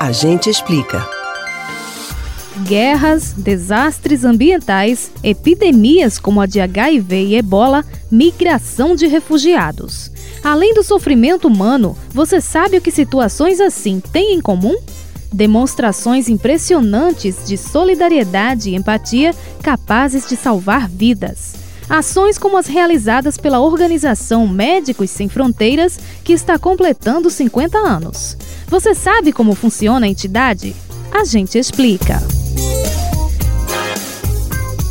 A gente explica. Guerras, desastres ambientais, epidemias como a de HIV e ebola, migração de refugiados. Além do sofrimento humano, você sabe o que situações assim têm em comum? Demonstrações impressionantes de solidariedade e empatia capazes de salvar vidas. Ações como as realizadas pela organização Médicos Sem Fronteiras, que está completando 50 anos. Você sabe como funciona a entidade? A gente explica.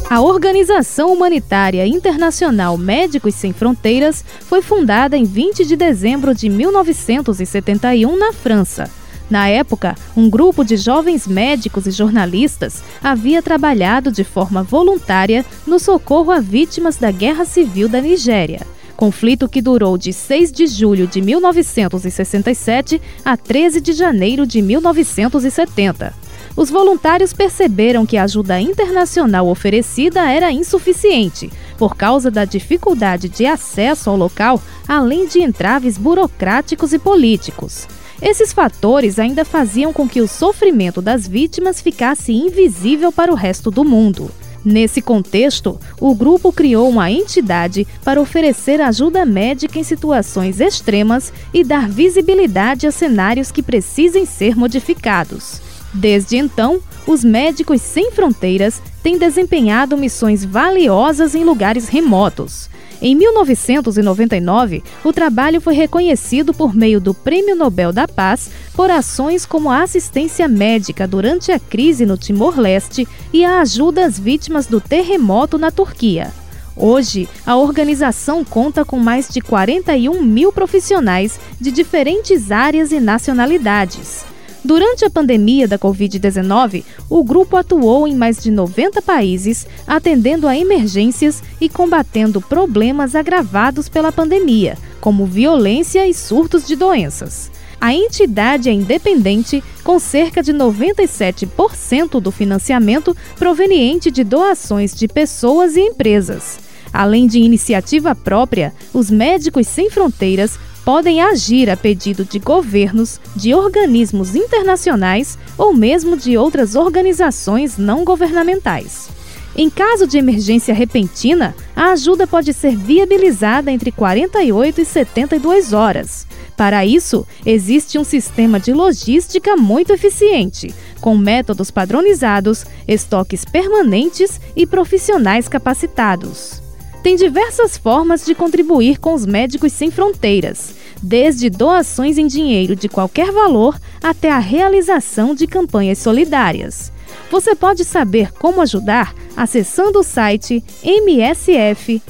A Organização Humanitária Internacional Médicos Sem Fronteiras foi fundada em 20 de dezembro de 1971 na França. Na época, um grupo de jovens médicos e jornalistas havia trabalhado de forma voluntária no socorro a vítimas da Guerra Civil da Nigéria. Conflito que durou de 6 de julho de 1967 a 13 de janeiro de 1970. Os voluntários perceberam que a ajuda internacional oferecida era insuficiente, por causa da dificuldade de acesso ao local, além de entraves burocráticos e políticos. Esses fatores ainda faziam com que o sofrimento das vítimas ficasse invisível para o resto do mundo. Nesse contexto, o grupo criou uma entidade para oferecer ajuda médica em situações extremas e dar visibilidade a cenários que precisem ser modificados. Desde então, os Médicos Sem Fronteiras têm desempenhado missões valiosas em lugares remotos. Em 1999, o trabalho foi reconhecido por meio do Prêmio Nobel da Paz por ações como a assistência médica durante a crise no Timor-Leste e a ajuda às vítimas do terremoto na Turquia. Hoje, a organização conta com mais de 41 mil profissionais de diferentes áreas e nacionalidades. Durante a pandemia da Covid-19, o grupo atuou em mais de 90 países, atendendo a emergências e combatendo problemas agravados pela pandemia, como violência e surtos de doenças. A entidade é independente, com cerca de 97% do financiamento proveniente de doações de pessoas e empresas. Além de iniciativa própria, os Médicos Sem Fronteiras podem agir a pedido de governos, de organismos internacionais ou mesmo de outras organizações não governamentais. Em caso de emergência repentina, a ajuda pode ser viabilizada entre 48 e 72 horas. Para isso, existe um sistema de logística muito eficiente, com métodos padronizados, estoques permanentes e profissionais capacitados. Tem diversas formas de contribuir com os Médicos Sem Fronteiras, desde doações em dinheiro de qualquer valor até a realização de campanhas solidárias. Você pode saber como ajudar acessando o site msf.org.br.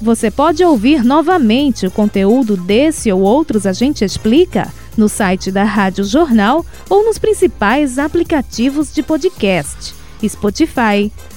Você pode ouvir novamente o conteúdo desse ou outros A Gente Explica no site da Rádio Jornal ou nos principais aplicativos de podcast: Spotify,